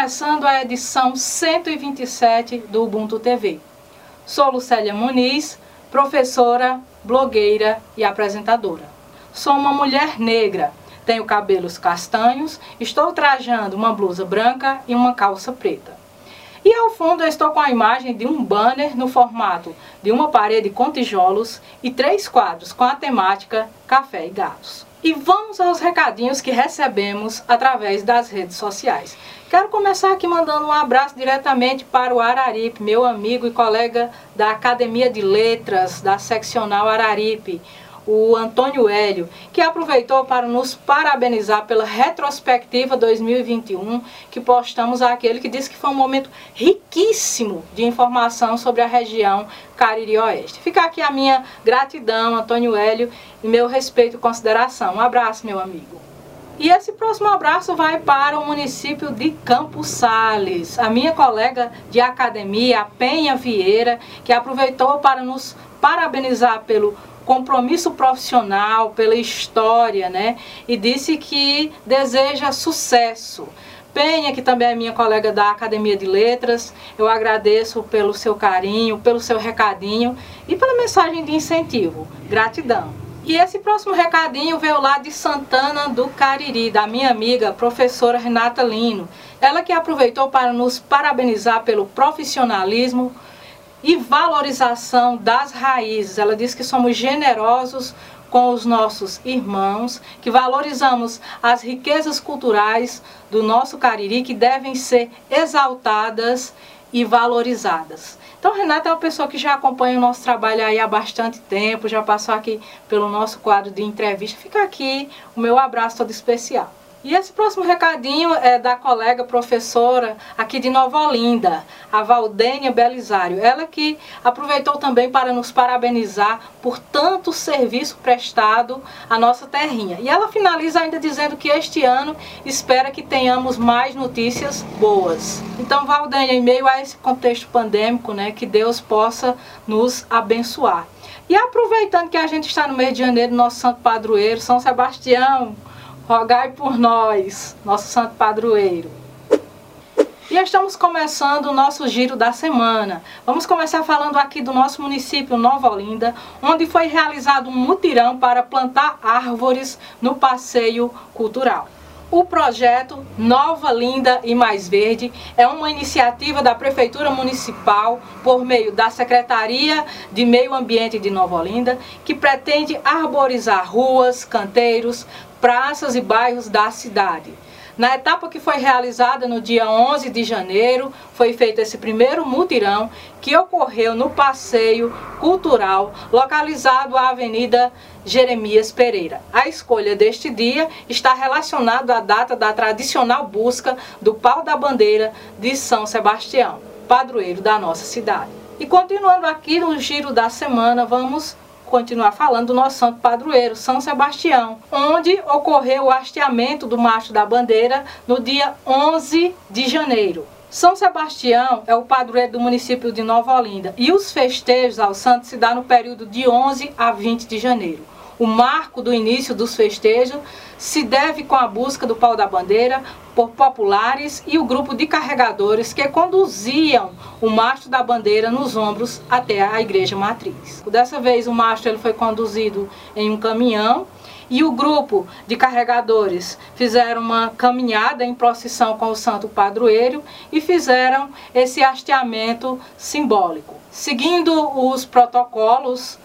Começando a edição 127 do Ubuntu TV. Sou Lucélia Muniz, professora, blogueira e apresentadora. Sou uma mulher negra, tenho cabelos castanhos, estou trajando uma blusa branca e uma calça preta. E ao fundo estou com a imagem de um banner no formato de uma parede com tijolos e três quadros com a temática Café e Gatos. E vamos aos recadinhos que recebemos através das redes sociais. Quero começar aqui mandando um abraço diretamente para o Araripe, meu amigo e colega da Academia de Letras da Seccional Araripe, o Antônio Hélio, que aproveitou para nos parabenizar pela retrospectiva 2021 que postamos aquele que disse que foi um momento riquíssimo de informação sobre a região Cariri Oeste. Fica aqui a minha gratidão, Antônio Hélio, e meu respeito e consideração. Um abraço, meu amigo. E esse próximo abraço vai para o município de Campos Sales. A minha colega de academia, Penha Vieira, que aproveitou para nos parabenizar pelo compromisso profissional, pela história, né? E disse que deseja sucesso. Penha, que também é minha colega da Academia de Letras, eu agradeço pelo seu carinho, pelo seu recadinho e pela mensagem de incentivo. Gratidão. E esse próximo recadinho veio lá de Santana do Cariri, da minha amiga, professora Renata Lino. Ela que aproveitou para nos parabenizar pelo profissionalismo, e valorização das raízes. Ela diz que somos generosos com os nossos irmãos, que valorizamos as riquezas culturais do nosso Cariri que devem ser exaltadas e valorizadas. Então, Renata é uma pessoa que já acompanha o nosso trabalho aí há bastante tempo, já passou aqui pelo nosso quadro de entrevista. Fica aqui o meu abraço todo especial. E esse próximo recadinho é da colega professora aqui de Nova Olinda, a Valdênia Belisário. Ela que aproveitou também para nos parabenizar por tanto serviço prestado à nossa terrinha. E ela finaliza ainda dizendo que este ano espera que tenhamos mais notícias boas. Então, Valdênia, em meio a esse contexto pandêmico, né, que Deus possa nos abençoar. E aproveitando que a gente está no mês de janeiro, nosso santo padroeiro, São Sebastião, rogai por nós, nosso santo padroeiro. E estamos começando o nosso giro da semana. Vamos começar falando aqui do nosso município Nova Olinda, onde foi realizado um mutirão para plantar árvores no passeio cultural. O projeto Nova Linda e Mais Verde é uma iniciativa da Prefeitura Municipal por meio da Secretaria de Meio Ambiente de Nova Olinda, que pretende arborizar ruas, canteiros, praças e bairros da cidade. Na etapa que foi realizada no dia 11 de janeiro, foi feito esse primeiro mutirão que ocorreu no passeio cultural localizado à Avenida Jeremias Pereira. A escolha deste dia está relacionada à data da tradicional busca do pau da bandeira de São Sebastião, padroeiro da nossa cidade. E continuando aqui no giro da semana, vamos continuar falando do nosso santo padroeiro, São Sebastião, onde ocorreu o hasteamento do macho da bandeira no dia 11 de janeiro. São Sebastião é o padroeiro do município de Nova Olinda e os festejos ao santo se dá no período de 11 a 20 de janeiro. O marco do início dos festejos se deve com a busca do pau da bandeira por populares e o grupo de carregadores que conduziam o mastro da bandeira nos ombros até a igreja matriz. Dessa vez o mastro ele foi conduzido em um caminhão e o grupo de carregadores fizeram uma caminhada em procissão com o santo padroeiro e fizeram esse hasteamento simbólico. Seguindo os protocolos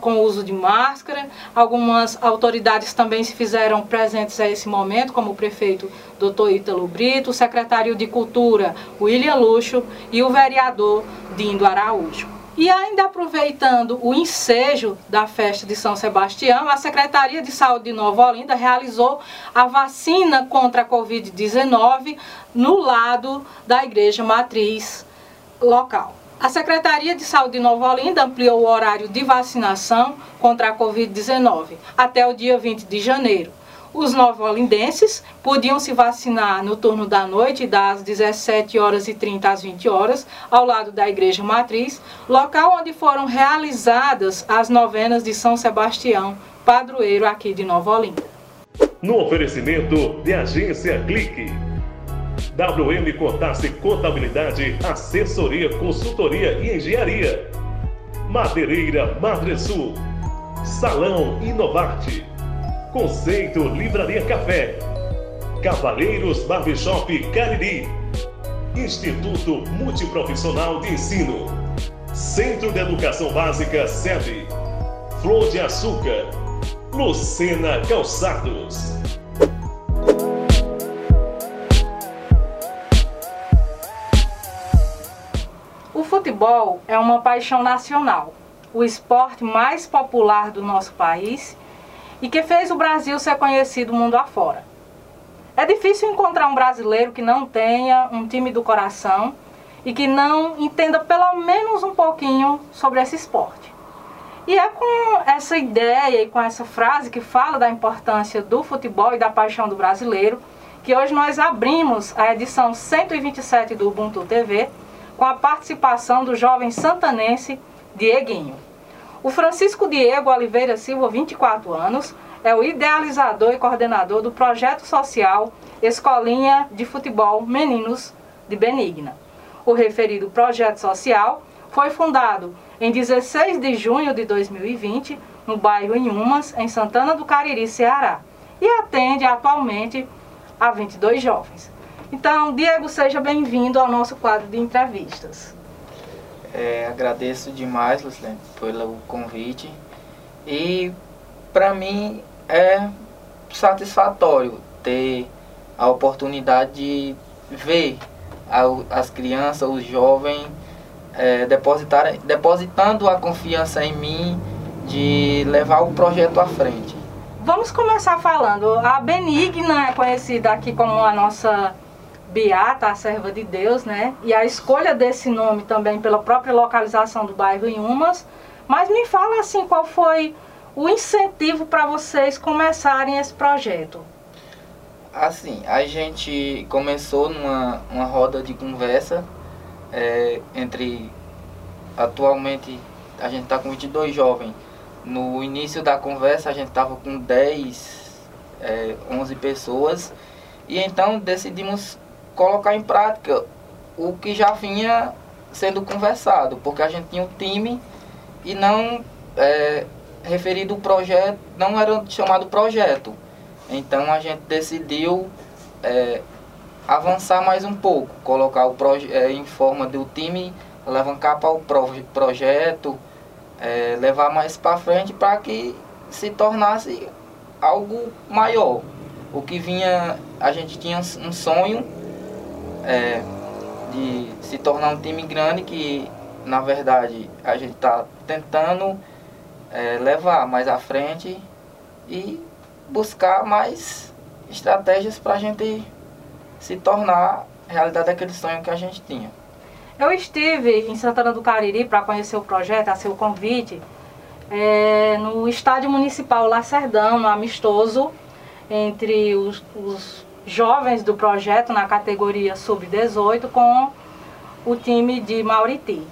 com o uso de máscara. Algumas autoridades também se fizeram presentes a esse momento, como o prefeito Dr. Ítalo Brito, o secretário de Cultura William Luxo e o vereador Dindo Araújo. E ainda aproveitando o ensejo da festa de São Sebastião, a Secretaria de Saúde de Nova Olinda realizou a vacina contra a Covid-19 no lado da Igreja Matriz local. A Secretaria de Saúde de Nova Olinda ampliou o horário de vacinação contra a Covid-19 até o dia 20 de janeiro. Os novolindenses podiam se vacinar no turno da noite, das 17 horas e 30 às 20 horas, ao lado da Igreja Matriz, local onde foram realizadas as novenas de São Sebastião, padroeiro aqui de Nova Olinda. No oferecimento de Agência Clique WM Contasse Contabilidade, Assessoria, Consultoria e Engenharia. Madeireira Madresul. Salão Inovarte. Conceito Livraria Café. Cavaleiros Barbershop Cariri. Instituto Multiprofissional de Ensino. Centro de Educação Básica SEB. Flor de Açúcar. Lucena Calçados. Futebol é uma paixão nacional, o esporte mais popular do nosso país e que fez o Brasil ser conhecido mundo afora. É difícil encontrar um brasileiro que não tenha um time do coração e que não entenda pelo menos um pouquinho sobre esse esporte. E é com essa ideia e com essa frase que fala da importância do futebol e da paixão do brasileiro que hoje nós abrimos a edição 127 do Ubuntu TV com a participação do jovem santanense Dieguinho. O Francisco Diego Oliveira Silva, 24 anos, é o idealizador e coordenador do projeto social Escolinha de Futebol Meninos de Benigna. O referido projeto social foi fundado em 16 de junho de 2020 no bairro Inhumas, em Santana do Cariri, Ceará, e atende atualmente a 22 jovens. Então, Diego, seja bem-vindo ao nosso quadro de entrevistas. É, agradeço demais, Lucilene, pelo convite. E para mim é satisfatório ter a oportunidade de ver as crianças, os jovens, é, depositando a confiança em mim de levar o projeto à frente. Vamos começar falando. A Benigna é conhecida aqui como a nossa Beata, a serva de Deus, né? E a escolha desse nome também pela própria localização do bairro em Umas. Mas me fala assim, qual foi o incentivo para vocês começarem esse projeto? Assim, a gente começou numa uma roda de conversa é, entre. Atualmente a gente está com 22 jovens. No início da conversa a gente estava com 10, é, 11 pessoas. E então decidimos colocar em prática o que já vinha sendo conversado, porque a gente tinha um time e não é, referido o projeto, não era chamado projeto. Então a gente decidiu é, avançar mais um pouco, colocar o projeto é, em forma do time, alavancar para o proje projeto, é, levar mais para frente para que se tornasse algo maior. O que vinha, a gente tinha um sonho é, de se tornar um time grande que na verdade a gente está tentando é, levar mais à frente e buscar mais estratégias para a gente se tornar realidade daquele sonho que a gente tinha. Eu estive em Santana do Cariri para conhecer o projeto, a seu convite, é, no estádio municipal Lacerdão, no amistoso, entre os, os jovens do projeto na categoria sub-18 com o time de Mauriti.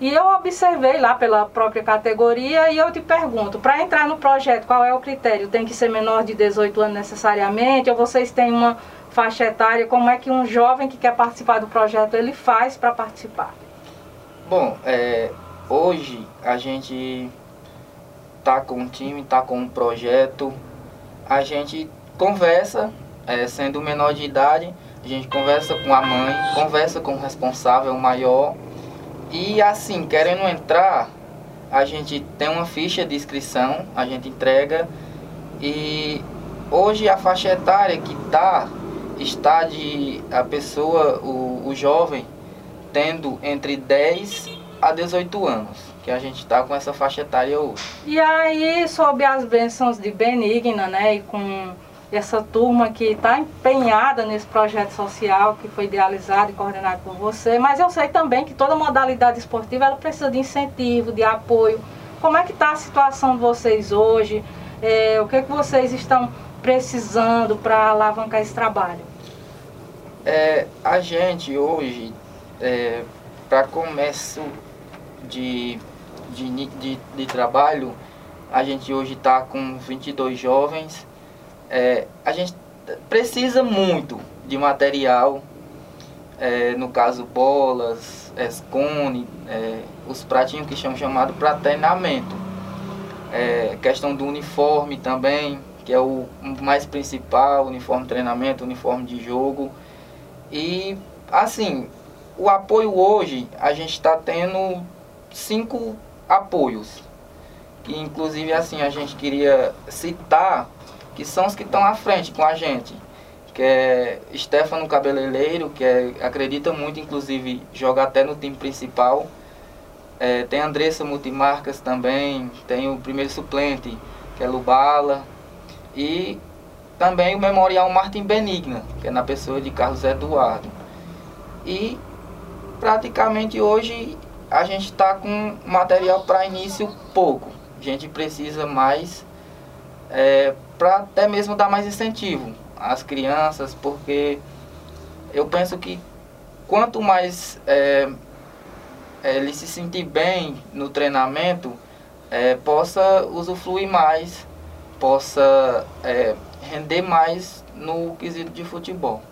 E eu observei lá pela própria categoria e eu te pergunto, para entrar no projeto, qual é o critério? Tem que ser menor de 18 anos necessariamente? Ou vocês têm uma faixa etária? Como é que um jovem que quer participar do projeto, ele faz para participar? Bom, é, hoje a gente tá com um time, tá com um projeto, a gente conversa é, sendo menor de idade, a gente conversa com a mãe, conversa com o responsável maior e assim, querendo entrar, a gente tem uma ficha de inscrição, a gente entrega e hoje a faixa etária que tá está de a pessoa, o, o jovem, tendo entre 10 a 18 anos, que a gente está com essa faixa etária hoje. E aí, sob as bênçãos de Benigna, né, e com essa turma que está empenhada nesse projeto social que foi idealizado e coordenado por você, mas eu sei também que toda modalidade esportiva ela precisa de incentivo, de apoio. Como é que está a situação de vocês hoje? É, o que, é que vocês estão precisando para alavancar esse trabalho? É, a gente hoje, é, para começo de, de, de, de trabalho, a gente hoje está com 22 jovens, é, a gente precisa muito de material, é, no caso bolas, escone, é, os pratinhos que chamam chamado para treinamento. É, questão do uniforme também, que é o mais principal, uniforme de treinamento, uniforme de jogo. E assim, o apoio hoje, a gente está tendo cinco apoios. Que inclusive assim a gente queria citar que são os que estão à frente com a gente que é Stefano Cabeleireiro, que é, acredita muito, inclusive, joga até no time principal. É, tem Andressa Multimarcas também, tem o primeiro suplente, que é Lubala. E também o Memorial Martin Benigna, que é na pessoa de Carlos Eduardo. E praticamente hoje a gente está com material para início pouco. A gente precisa mais é, para até mesmo dar mais incentivo as crianças, porque eu penso que quanto mais é, é, ele se sentir bem no treinamento, é, possa usufruir mais, possa é, render mais no quesito de futebol.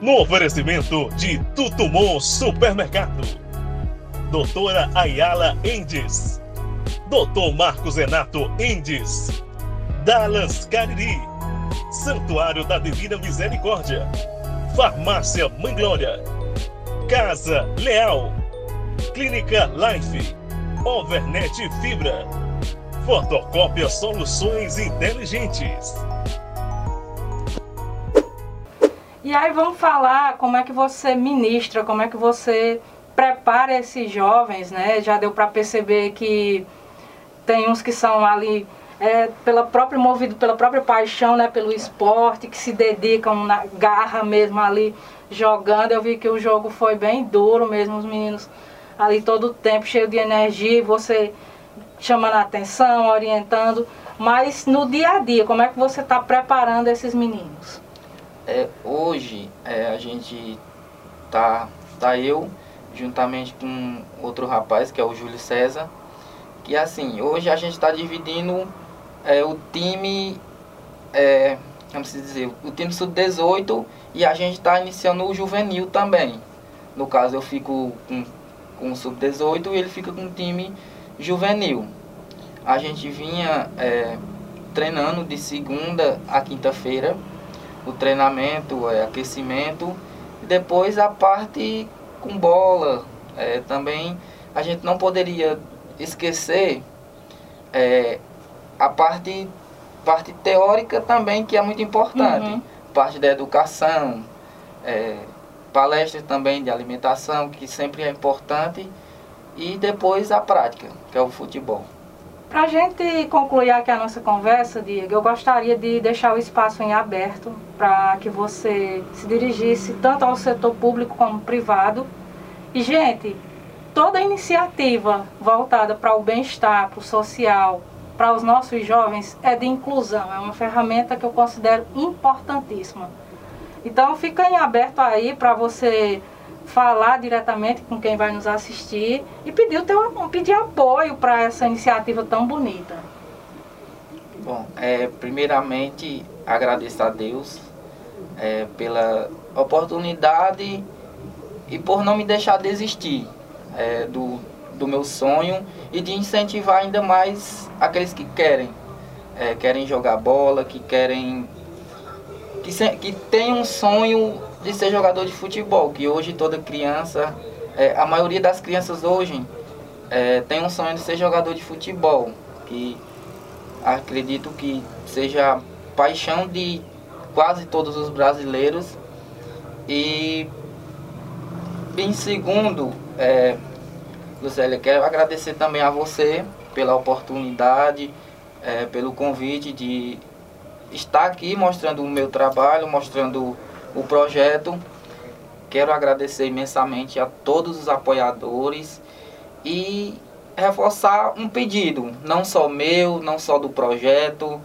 No oferecimento de Tutumon Supermercado, Doutora Ayala Endes, Doutor Marcos Renato Endes, Dallas Cariri, Santuário da Divina Misericórdia, Farmácia Mãe Glória, Casa Leal, Clínica Life, Overnet Fibra, Fotocópia Soluções Inteligentes. E aí vamos falar como é que você ministra, como é que você prepara esses jovens, né? Já deu para perceber que tem uns que são ali é, pela própria movido pela própria paixão, né, pelo esporte, que se dedicam na garra mesmo ali jogando. Eu vi que o jogo foi bem duro mesmo, os meninos ali todo o tempo cheio de energia, você chamando a atenção, orientando. Mas no dia a dia, como é que você está preparando esses meninos? É, hoje é, a gente tá, tá eu juntamente com outro rapaz que é o Júlio César que assim hoje a gente está dividindo é, o time, é, como se dizer, o time sub-18 e a gente está iniciando o juvenil também. No caso eu fico com, com o sub-18 e ele fica com o time juvenil. A gente vinha é, treinando de segunda a quinta-feira, o treinamento, é, aquecimento, depois a parte com bola. É, também a gente não poderia esquecer é, a parte, parte teórica também, que é muito importante. Uhum. Parte da educação, é, palestras também de alimentação, que sempre é importante. E depois a prática, que é o futebol. Para a gente concluir aqui a nossa conversa, Diego, eu gostaria de deixar o espaço em aberto para que você se dirigisse tanto ao setor público como privado. E, gente, toda iniciativa voltada para o bem-estar, para o social, para os nossos jovens é de inclusão, é uma ferramenta que eu considero importantíssima. Então fica em aberto aí para você falar diretamente com quem vai nos assistir e pedir, o teu, pedir apoio para essa iniciativa tão bonita. Bom, é, primeiramente agradeço a Deus é, pela oportunidade e por não me deixar desistir é, do, do meu sonho e de incentivar ainda mais aqueles que querem, é, querem jogar bola, que querem que, se, que tem um sonho de ser jogador de futebol, que hoje toda criança, é, a maioria das crianças hoje é, tem um sonho de ser jogador de futebol, que acredito que seja paixão de quase todos os brasileiros. E em segundo é, Lucélia, quero agradecer também a você pela oportunidade, é, pelo convite de estar aqui mostrando o meu trabalho, mostrando o projeto. Quero agradecer imensamente a todos os apoiadores e reforçar um pedido, não só meu, não só do projeto,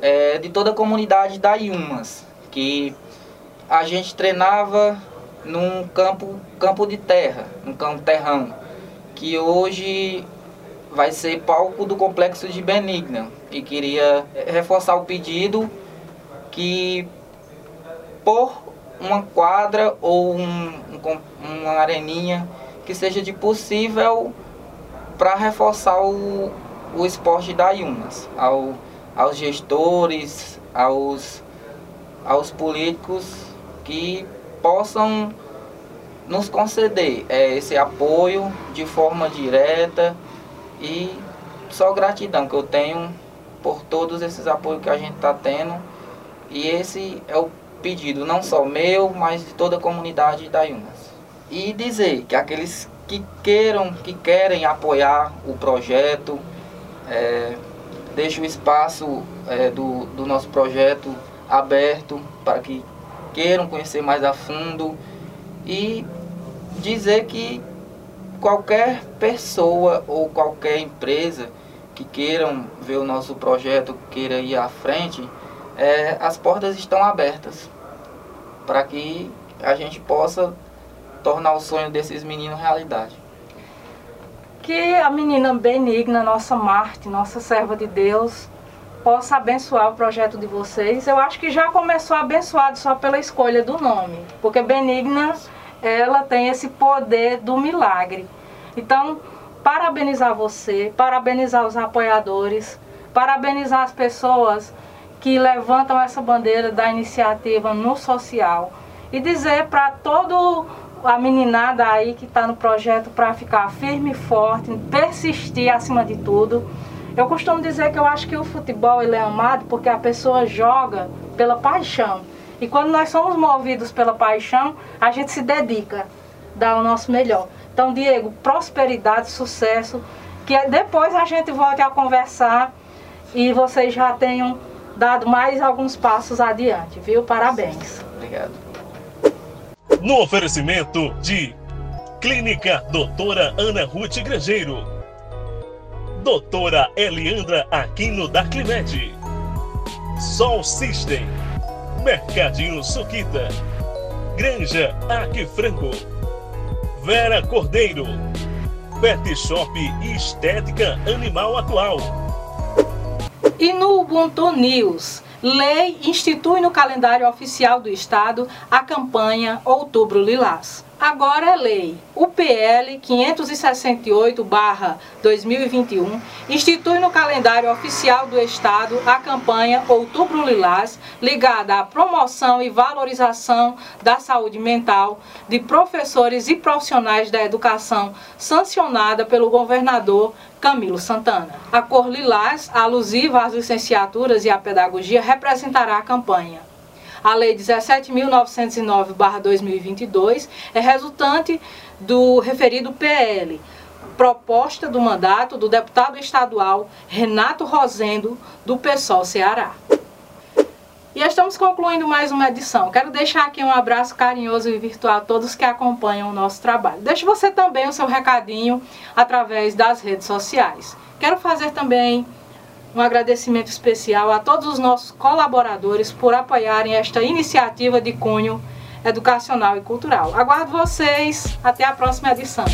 é, de toda a comunidade da Iumas, que a gente treinava num campo, campo de terra, num campo terrão que hoje vai ser palco do complexo de Benigna. E queria reforçar o pedido que por uma quadra ou um, um, uma areninha que seja de possível para reforçar o, o esporte da Yunas, ao, aos gestores, aos, aos políticos que possam nos conceder é, esse apoio de forma direta e só gratidão que eu tenho por todos esses apoios que a gente está tendo e esse é o pedido não só meu, mas de toda a comunidade da Yunas. E dizer que aqueles que queiram, que querem apoiar o projeto, é, deixe o espaço é, do, do nosso projeto aberto para que queiram conhecer mais a fundo e dizer que qualquer pessoa ou qualquer empresa que queiram ver o nosso projeto, queira ir à frente, é, as portas estão abertas para que a gente possa tornar o sonho desses meninos realidade. Que a menina benigna, nossa Marte, nossa serva de Deus, possa abençoar o projeto de vocês. Eu acho que já começou abençoado só pela escolha do nome, porque benigna, ela tem esse poder do milagre. Então, parabenizar você, parabenizar os apoiadores, parabenizar as pessoas que levantam essa bandeira da iniciativa no social e dizer para todo a meninada aí que está no projeto para ficar firme e forte, persistir acima de tudo. Eu costumo dizer que eu acho que o futebol ele é amado porque a pessoa joga pela paixão. E quando nós somos movidos pela paixão, a gente se dedica, dá o nosso melhor. Então, Diego, prosperidade, sucesso, que depois a gente volte a conversar e vocês já tenham dado mais alguns passos adiante, viu? Parabéns. Obrigado. No oferecimento de Clínica Doutora Ana Ruth Grangeiro, Doutora Eliandra Aquino da Climed, Sol System, Mercadinho Suquita, Granja Aquifranco, Vera Cordeiro, Pet Shop Estética Animal Atual. E no Ubuntu News, lei institui no calendário oficial do Estado a campanha Outubro Lilás. Agora é lei. O PL 568-2021 institui no calendário oficial do Estado a campanha Outubro Lilás, ligada à promoção e valorização da saúde mental de professores e profissionais da educação, sancionada pelo governador Camilo Santana. A cor lilás, alusiva às licenciaturas e à pedagogia, representará a campanha. A Lei 17.909-2022 é resultante do referido PL, proposta do mandato do deputado estadual Renato Rosendo, do PSOL Ceará. E estamos concluindo mais uma edição. Quero deixar aqui um abraço carinhoso e virtual a todos que acompanham o nosso trabalho. Deixe você também o seu recadinho através das redes sociais. Quero fazer também um agradecimento especial a todos os nossos colaboradores por apoiarem esta iniciativa de cunho educacional e cultural. Aguardo vocês. Até a próxima edição.